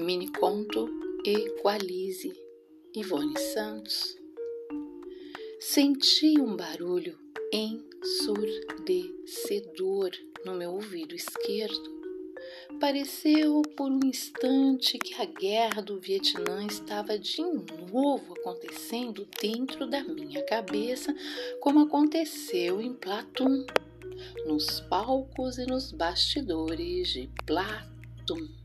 Mini conto Equalize, Ivone Santos. Senti um barulho ensurdecedor no meu ouvido esquerdo. Pareceu por um instante que a guerra do Vietnã estava de novo acontecendo dentro da minha cabeça, como aconteceu em Platum, nos palcos e nos bastidores de Platum.